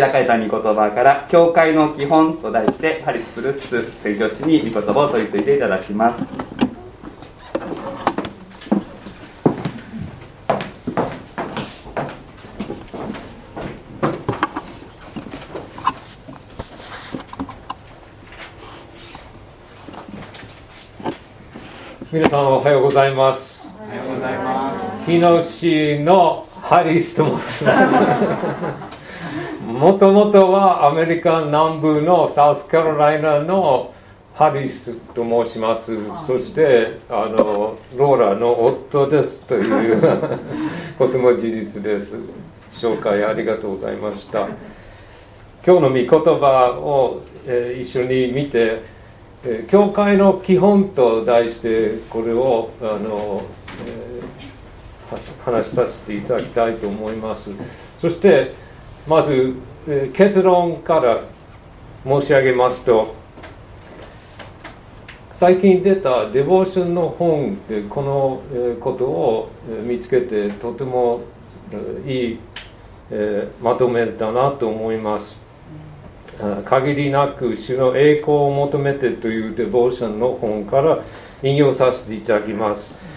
開かれた御言葉から「教会の基本」と題してハリス・プルス宣教師に御言葉を取り次いでいただきます。皆さんおはようございます。おはようございます。日野市のハリスと申しますもともとはアメリカ南部のサウスカロライナのハリスと申します。そしてあのローラの夫ですという ことも事実です。紹介ありがとうございました。今日の御言葉を、えー、一緒に見てえー、教会の基本と題してこれをあの、えー、話しさせていただきたいと思います。そしてまず、え、結論から申し上げますと最近出たデボーションの本でこのことを見つけてとてもいい、まとめだなと思います限りなく主の栄光を求めてというデボーションの本から引用させていただきます。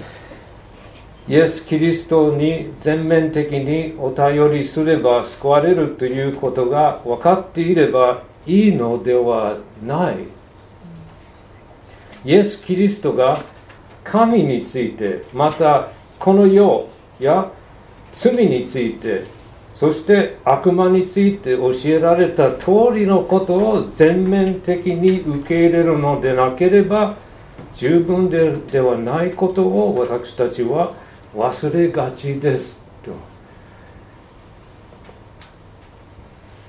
イエス・キリストに全面的にお頼りすれば救われるということが分かっていればいいのではない。イエス・キリストが神についてまたこの世や罪についてそして悪魔について教えられた通りのことを全面的に受け入れるのでなければ十分でではないことを私たちは忘れがちですと。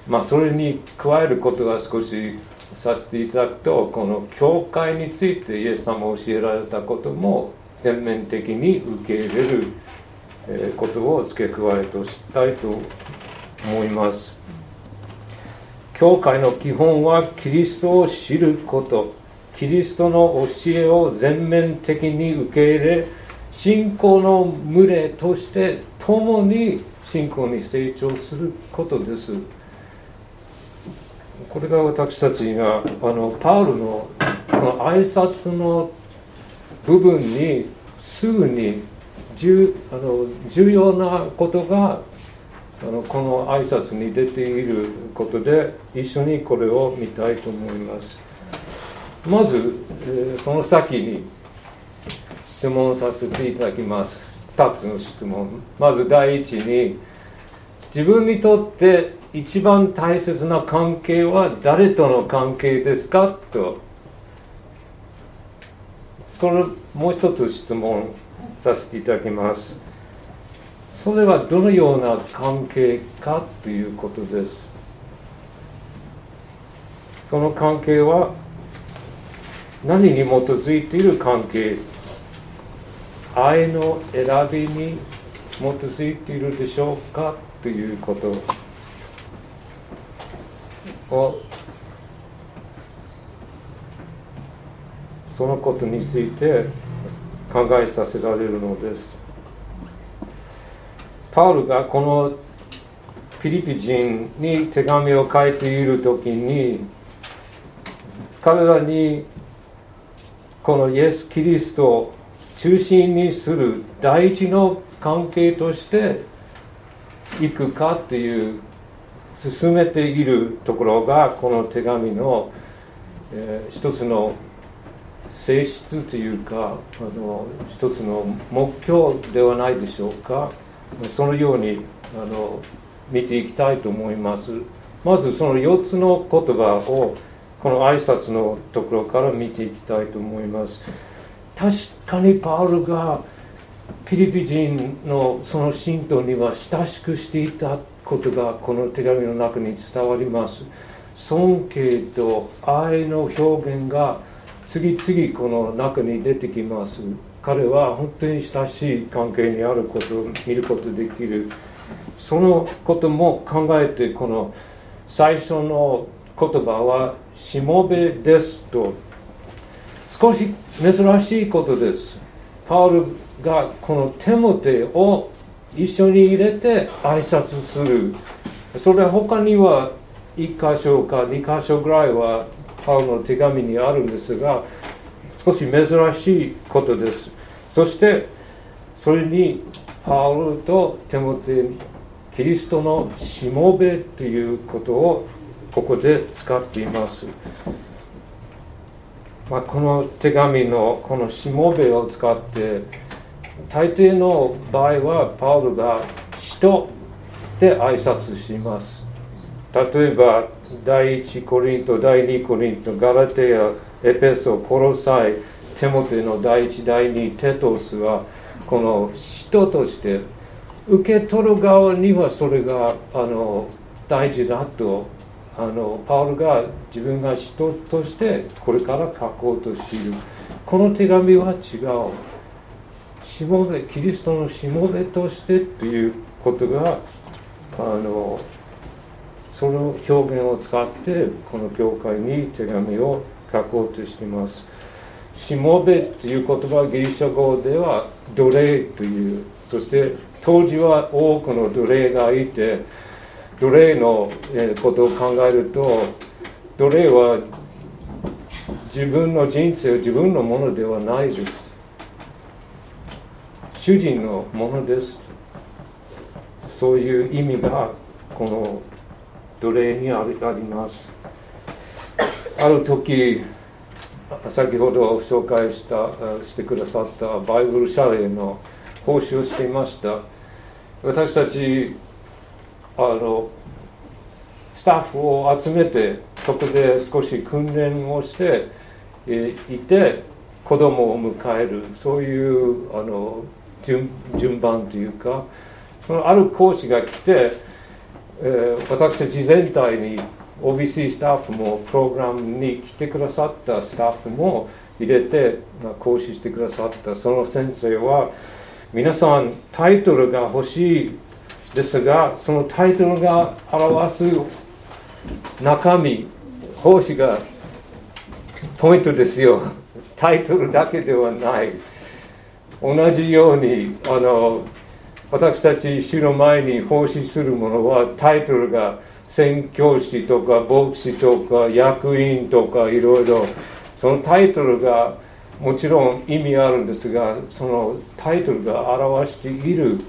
まあそれに加えることが少しさせていただくとこの教会についてイエス様を教えられたことも全面的に受け入れることを付け加えとしたいと思います教会の基本はキリストを知ることキリストの教えを全面的に受け入れ信仰の群れとして共に信仰に成長することです。これが私たちがあのパウルのこの挨拶の部分にすぐに重あの重要なことがあのこの挨拶に出ていることで一緒にこれを見たいと思います。まず、えー、その先に質問させていただきます。2つの質問。まず第一に自分にとって一番大切な関係は誰との関係ですか？と。それもう一つ質問させていただきます。それはどのような関係かということです。その関係は何に基づいている関係愛の選びに基づいているでしょうかということをそのことについて考えさせられるのです。パウルがこのフィリピ人に手紙を書いている時に彼らにこのイエス・キリストを中心にする第一の関係としていくかという進めているところがこの手紙の、えー、一つの性質というかあの一つの目標ではないでしょうか。そのようにあの見ていきたいと思います。まずその4つの言葉をこの挨拶のところから見ていきたいと思います。確かにパウルがピリピ人のその信徒には親しくしていたことがこの手紙の中に伝わります。尊敬と愛の表現が次々この中に出てきます。彼は本当に親しい関係にあることを見ることできる。そのことも考えてこの最初の言葉は「しもべです」と少し珍しいことです。パウルがこの手も手を一緒に入れて挨拶する。それ他には1箇所か2箇所ぐらいはパウロの手紙にあるんですが少し珍しいことです。そしてそれにパウロとテモテキリストのしもべということをここで使っています、まあ、この手紙のこのしもべを使って大抵の場合はパウロが人で挨拶します。例えば第1コリント第2コリントガラテアエペソコロサイテモテの第1第2テトスはこの人として受け取る側にはそれがあの大事だとあのパウルが自分が人としてこれから書こうとしている。この手紙は違う。しもべキリストのしもべとしてということがあのその表現を使ってこの教会に手紙を書こうとしています。しもべという言葉はギリシャ語では奴隷という。そして当時は多くの奴隷がいて奴隷のことを考えると奴隷は自分の人生は自分のものではないです。主人のものです。そういう意味がこの奴隷にあります。ある時先ほど紹介したしてくださったバイブル謝礼の講習をしていました。私たちあのスタッフを集めてそこで少し訓練をしていて子供を迎えるそういうあの順順番というかそのある講師が来て、えー、私たち全体に OBC スタッフもプログラムに来てくださったスタッフも入れて、まあ、講師してくださったその先生は皆さんタイトルが欲しいですがそのタイトルが表す中身奉仕がポイントですよ。タイトルだけではない。同じようにあの私たち主の前に奉仕するものはタイトルが宣教師とか牧師とか役員とかいろいろそのタイトルがもちろん意味あるんですがそのタイトルが表している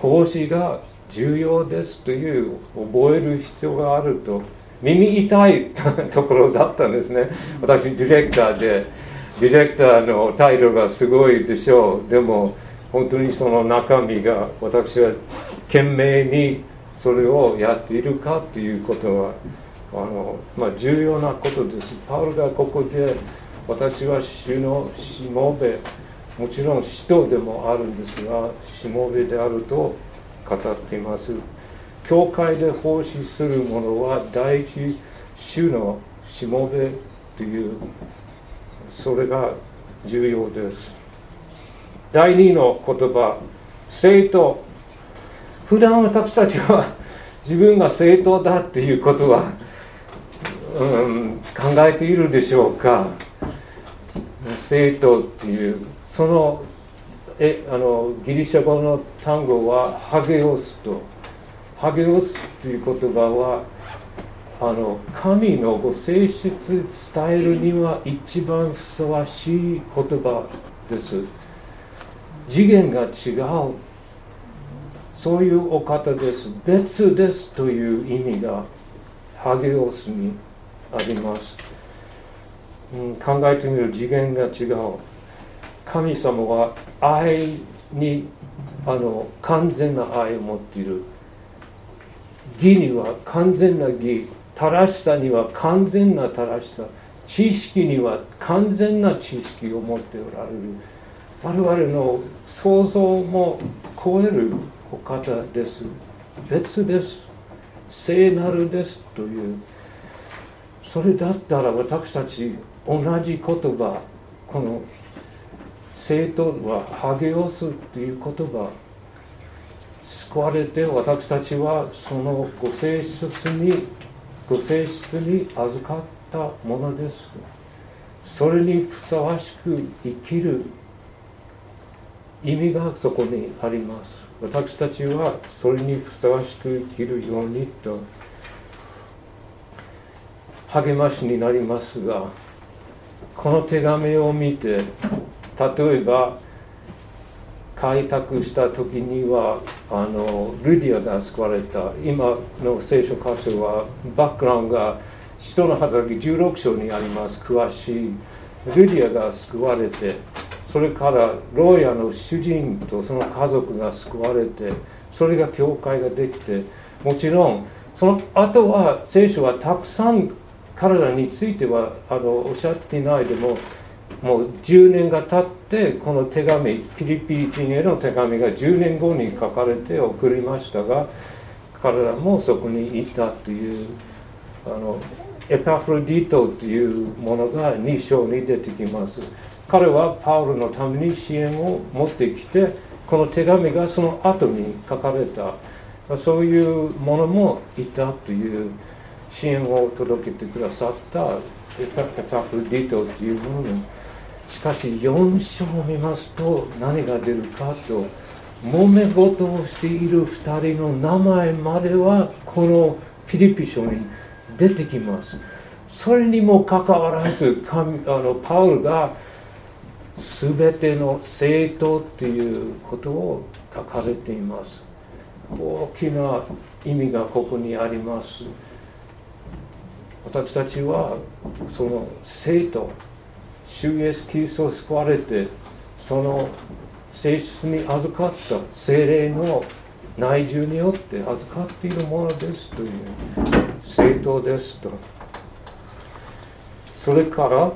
奉仕が重要ですという覚える必要があると耳痛いところだったんですね。私ディレクターでディレクターのタイトルがすごいでしょう。でも本当にその中身が私は懸命にそれをやっているかということはあの、まあ、重要なことです。パウルがここで私は主のしもべもちろん使徒でもあるんですがしもべであると語っています。教会で奉仕する者は第一主のしもべというそれが重要です。第二の言葉生徒。普段私たちは自分が正当だっていうことは、うん、考えているでしょうか。正当っていうそのえあのギリシャ語の単語はハゲオスと。ハゲオスという言葉はあの神のご性質伝えるには一番ふさわしい言葉です。次元が違う。そういうお方です。別ですという意味がハゲオスにあります、うん、考えてみる次元が違う。神様は愛にあの完全な愛を持っている義には完全な義正しさには完全な正しさ知識には完全な知識を持っておられる。我々の想像も超えるお方です。別です。聖なるですという。それだったら私たち同じ言葉この生徒は励おすという言葉救われて私たちはそのご性質にご性質に預かったものです。それにふさわしく生きる意味がそこにあります。私たちはそれにふさわしく生きるようにと励ましになりますがこの手紙を見て例えば開拓した時にはあのルディアが救われた今の聖書箇所はバックグラウンドが人の働き16章にあります。詳しいルディアが救われてそれから牢屋の主人とその家族が救われてそれが教会ができてもちろんその後は聖書はたくさん彼らについてはあのおっしゃっていないでももう10年が経ってこの手紙ピリピリ人への手紙が10年後に書かれて送りましたが彼らもそこにいたというあのエパフロディトというものが2章に出てきます。彼はパウロのために支援を持ってきてこの手紙がその後に書かれた。そういうものもいたという支援を届けてくださったエパフロディトというものしかし4章を見ますと何が出るかと揉め事をしている2人の名前まではこのピリピ書に出てきますそれにもかかわらず神あのパウルが全ての生徒っていうことを書かれています。大きな意味がここにあります。私たちはその生徒主イエスキリストを救われてその性質に預かった精霊の内住によって預かっているものですという正当ですとそれから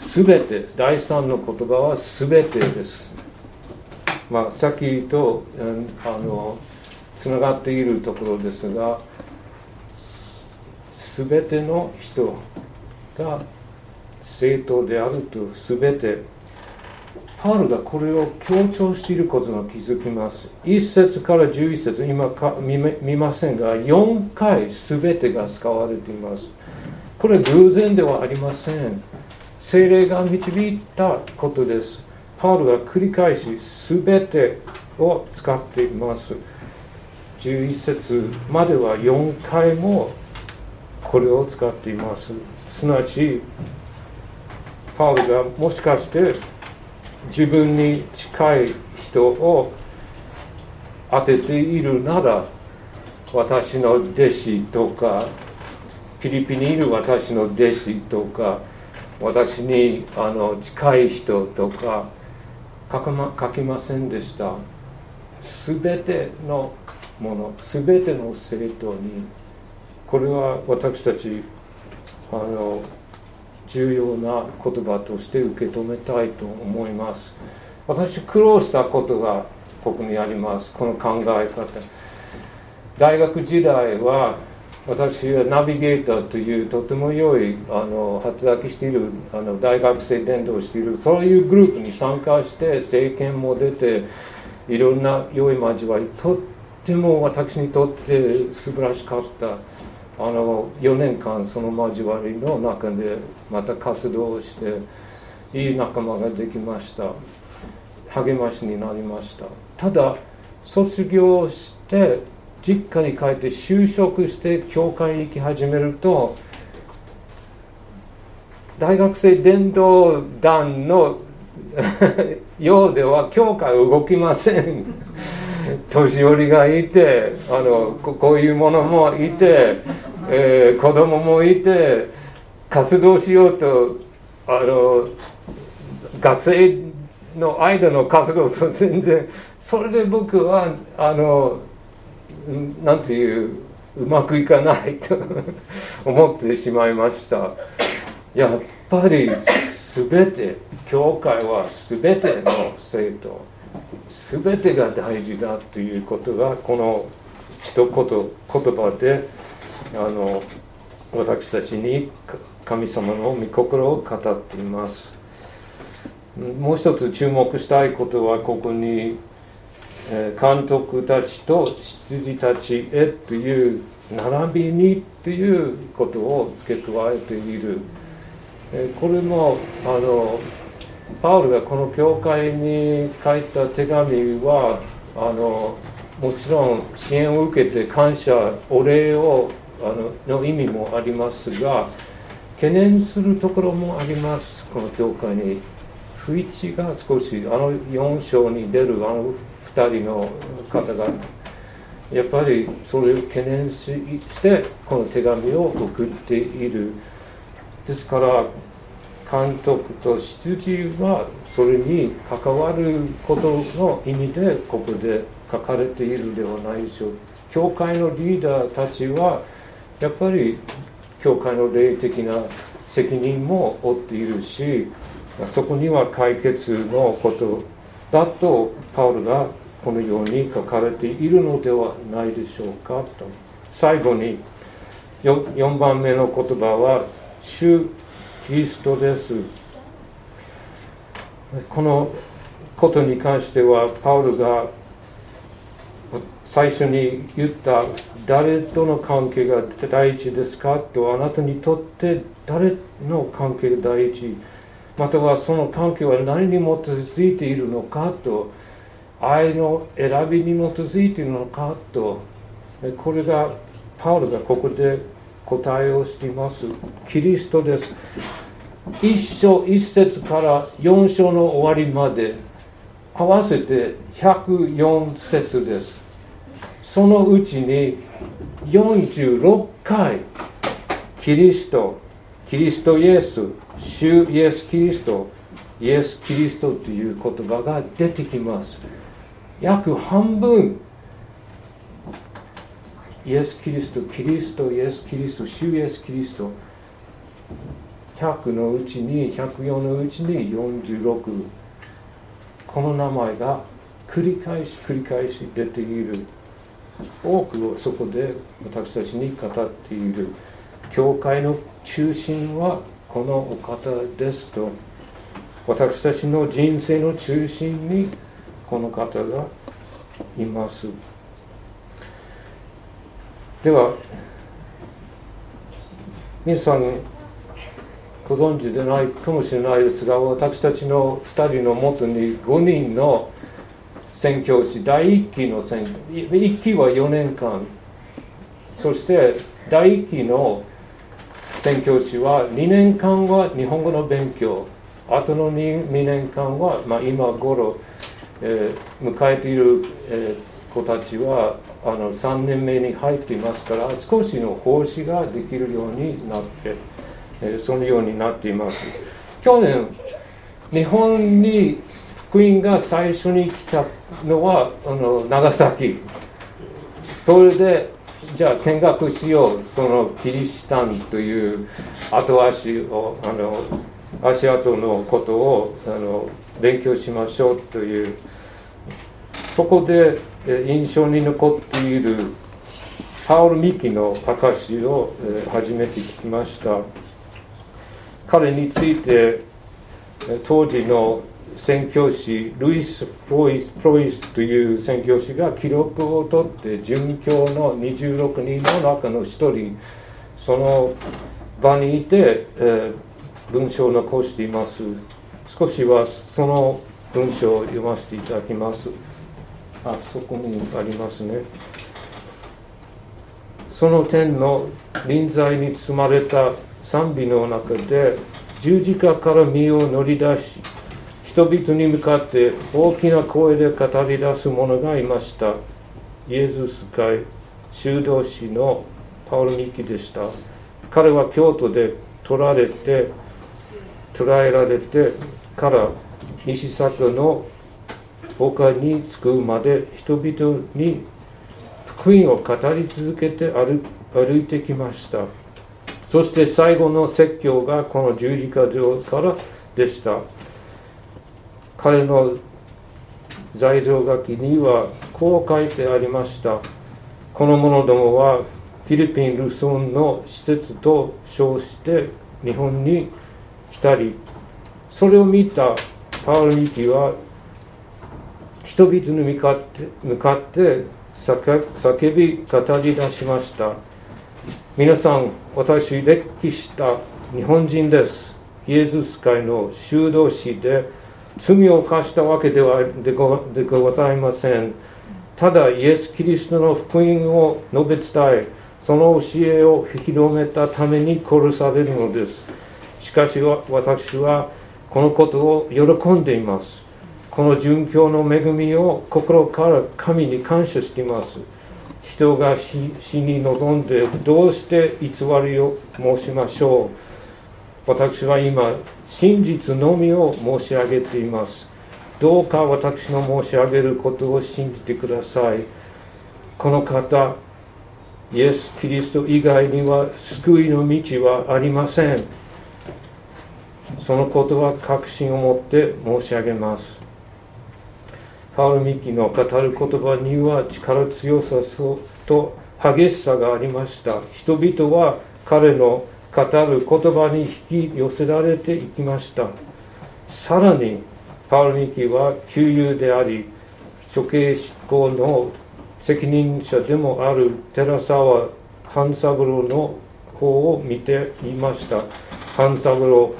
全て第三の言葉は全てです。まあさっきとあのつながっているところですが全ての人が正当であると全てパウルがこれを強調していることが気づきます。1節から11節今か見見ませんが4回全てが使われています。これ偶然ではありません。精霊が導いたことです。パウルが繰り返し全てを使っています。11節までは4回もこれを使っています。すなわちパウルがもしかして自分に近い人を当てているなら私の弟子とかフィリピンにいる私の弟子とか私にあの近い人とか書か、ま、書きませんでした。全てのもの全ての生徒にこれは私たちあの重要な言葉として受け止めたいと思います。私苦労したことがここにあります。この考え方。大学時代は私はナビゲーターというとても良いあの働きしているあの大学生伝道しているそういうグループに参加して政権も出ていろんな良い交わりとっても私にとって素晴らしかった。あの4年間その交わりの中でまた活動していい仲間ができました。励ましになりました。ただ卒業して実家に帰って就職して教会に行き始めると大学生伝道団のようでは教会動きません。年寄りがいてあのこういうものもいて、えー、子供もいて活動しようとあの学生の間の活動と全然それで僕はあのなんていううまくいかないと 思ってしまいました。やっぱり全て教会は全ての生徒全てが大事だということがこの一言言葉であの私たちに神様の御心を語っています。もう一つ注目したいことはここに監督たちと羊たちへという並びにということを付け加えている。これもあのパウルがこの教会に書いた手紙はあのもちろん支援を受けて感謝お礼をあのの意味もありますが懸念するところもあります。この教会に不一致が少しあの4章に出るあの2人の方がやっぱりそれを懸念してこの手紙を送っている。ですから監督と執事はそれに関わることの意味でここで書かれているではないでしょう。教会のリーダーたちはやっぱり教会の霊的な責任も負っているしそこには解決のことだとパウルがこのように書かれているのではないでしょうかと。最後に 4, 番目の言葉は「主キリストです」このことに関してはパウルが最初に言った誰との関係が第一ですかとあなたにとって誰の関係が第一？またはその関係は何に基づいているのかと愛の選びに基づいているのかとこれがパウルがここで答えをしています。キリストです。一章一節から四章の終わりまで合わせて104節です。そのうちに46回キリストキリストイエス主イエス・キリストイエス・キリストという言葉が出てきます。約半分イエス・キリストキリストイエス・キリスト主イエス・キリスト。100のうちに104のうちに46この名前が繰り返し繰り返し出ている。多くをそこで私たちに語っている。教会の中心はこのお方ですと。私たちの人生の中心にこの方がいます。では皆さんご存知でないかもしれないですが私たちの2人のもとに5人の宣教師第1期の宣1期は4年間。そして第1期の宣教師は2年間は日本語の勉強。あとの 2, 2年間は、まあ、今頃、えー、迎えている、えー、子たちはあの3年目に入っていますから少しの奉仕ができるようになって、え、そのようになっています。去年日本に福音が最初に来たのはあの長崎。それでじゃあ見学しようそのキリシタンという後足をあの足跡のことをあの勉強しましょうというそこで印象に残っているパウル・ミキの証を初めて聞きました。彼について当時の宣教師ルイス・プロイスプロイスという宣教師が記録を取って殉教の26人の中の1人その場にいて、えー、文章を残しています。少しはその文章を読ませていただきます。あそこにありますね。その天の臨在に包まれた賛美の中で十字架から身を乗り出し人々に向かって大きな声で語り出す者がいました。イエズス会修道士のパウル・ミキでした。彼は京都で取られて捕らえられてから西坂の丘に着くまで人々に福音を語り続けて歩歩いてきました。そして最後の説教がこの十字架上からでした。彼の罪状書きにはこう書いてありました。この者どもはフィリピン・ルソンの施設と称して日本に来たりそれを見たパウル・ミキは人々に向かって向かって叫び語り出しました。皆さん私歴史した日本人です。イエズス会の修道士で罪を犯したわけではでごでございません。ただイエス・キリストの福音を述べ伝えその教えを広めたために殺されるのです。しかし私はこのことを喜んでいます。この殉教の恵みを心から神に感謝しています。人が死に臨んでどうして偽りを申しましょう。私は今真実のみを申し上げています。どうか私の申し上げることを信じてください。この方イエス・キリスト以外には救いの道はありません。そのことは確信を持って申し上げます。パウル・ミキの語る言葉には力強さと激しさがありました。人々は彼の語る言葉に引き寄せられていきました。さらにパウル・ミキは旧友であり処刑執行の責任者でもある寺沢半三郎の方を見ていました。半三郎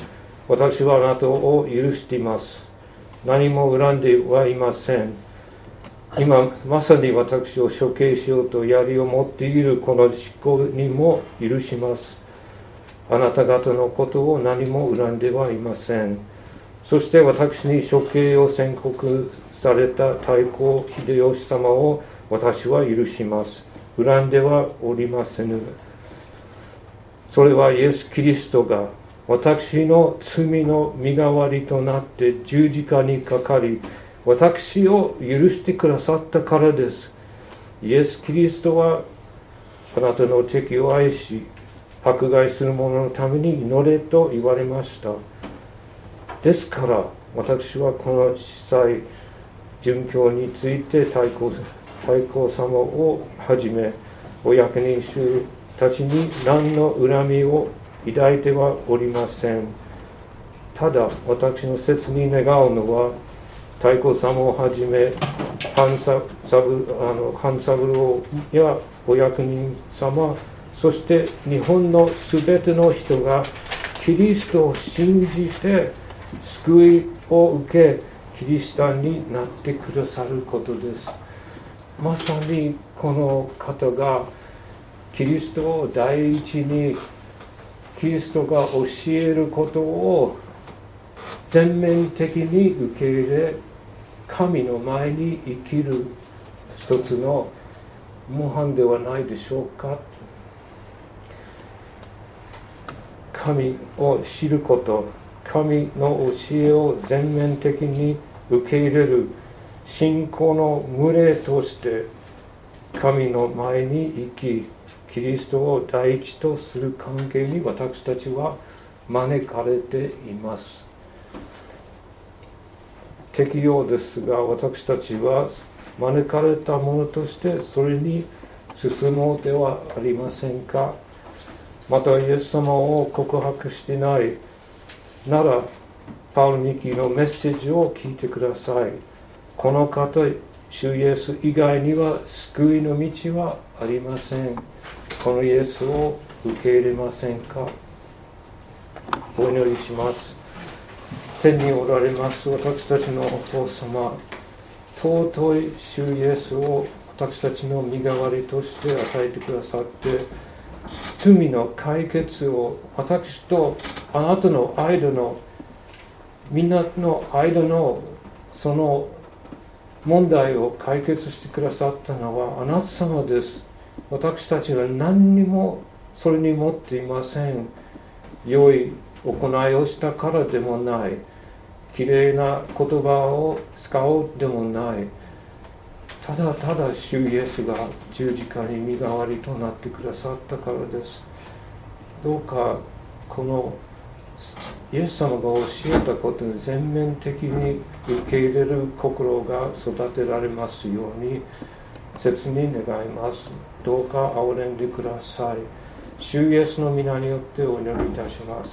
私はあなたを許しています。何も恨んではいません。今まさに私を処刑しようと槍を持っているこの執行にも許します。あなた方のことを何も恨んではいません。そして私に処刑を宣告された太閤秀吉様を私は許します。恨んではおりませぬ。それはイエス・キリストが私の罪の身代わりとなって十字架にかかり私を許してくださったからです。イエス・キリストはあなたの敵を愛し迫害する者のために祈れと言われました。ですから私はこの司祭殉教について太閤太閤様をはじめお役人衆たちに何の恨みを抱いてはおりません。ただ私の切に願うのは太鼓様をはじめ半三郎やお役人様そして日本のすべての人がキリストを信じて救いを受けキリシタンになってくださることです。まさにこの方がキリストを第一にキリストが教えることを全面的に受け入れ神の前に生きる一つの模範ではないでしょうか？神を知ること神の教えを全面的に受け入れる信仰の群れとして神の前に生きキリストを第一とする関係に私たちは招かれています。適用ですが私たちは招かれたものとしてそれに進もうではありませんか。またイエス様を告白してないならパウル・ミキのメッセージを聞いてください。この方主イエス以外には救いの道はありません。このイエスを受け入れませんか？お祈りします。天におられます。私たちのお父様。尊い主イエスを私たちの身代わりとして与えてくださって罪の解決を私とあなたの間のみんなの間のその問題を解決してくださったのはあなた様です。私たちは何にもそれに持っていません。良い行いをしたからでもない。きれいな言葉を使おうでもない。ただただ主イエスが十字架に身代わりとなってくださったからです。どうかこのイエス様が教えたことに全面的に受け入れる心が育てられますように。切に願います。どうか憐れんでください。主イエスの皆によってお祈りいたします。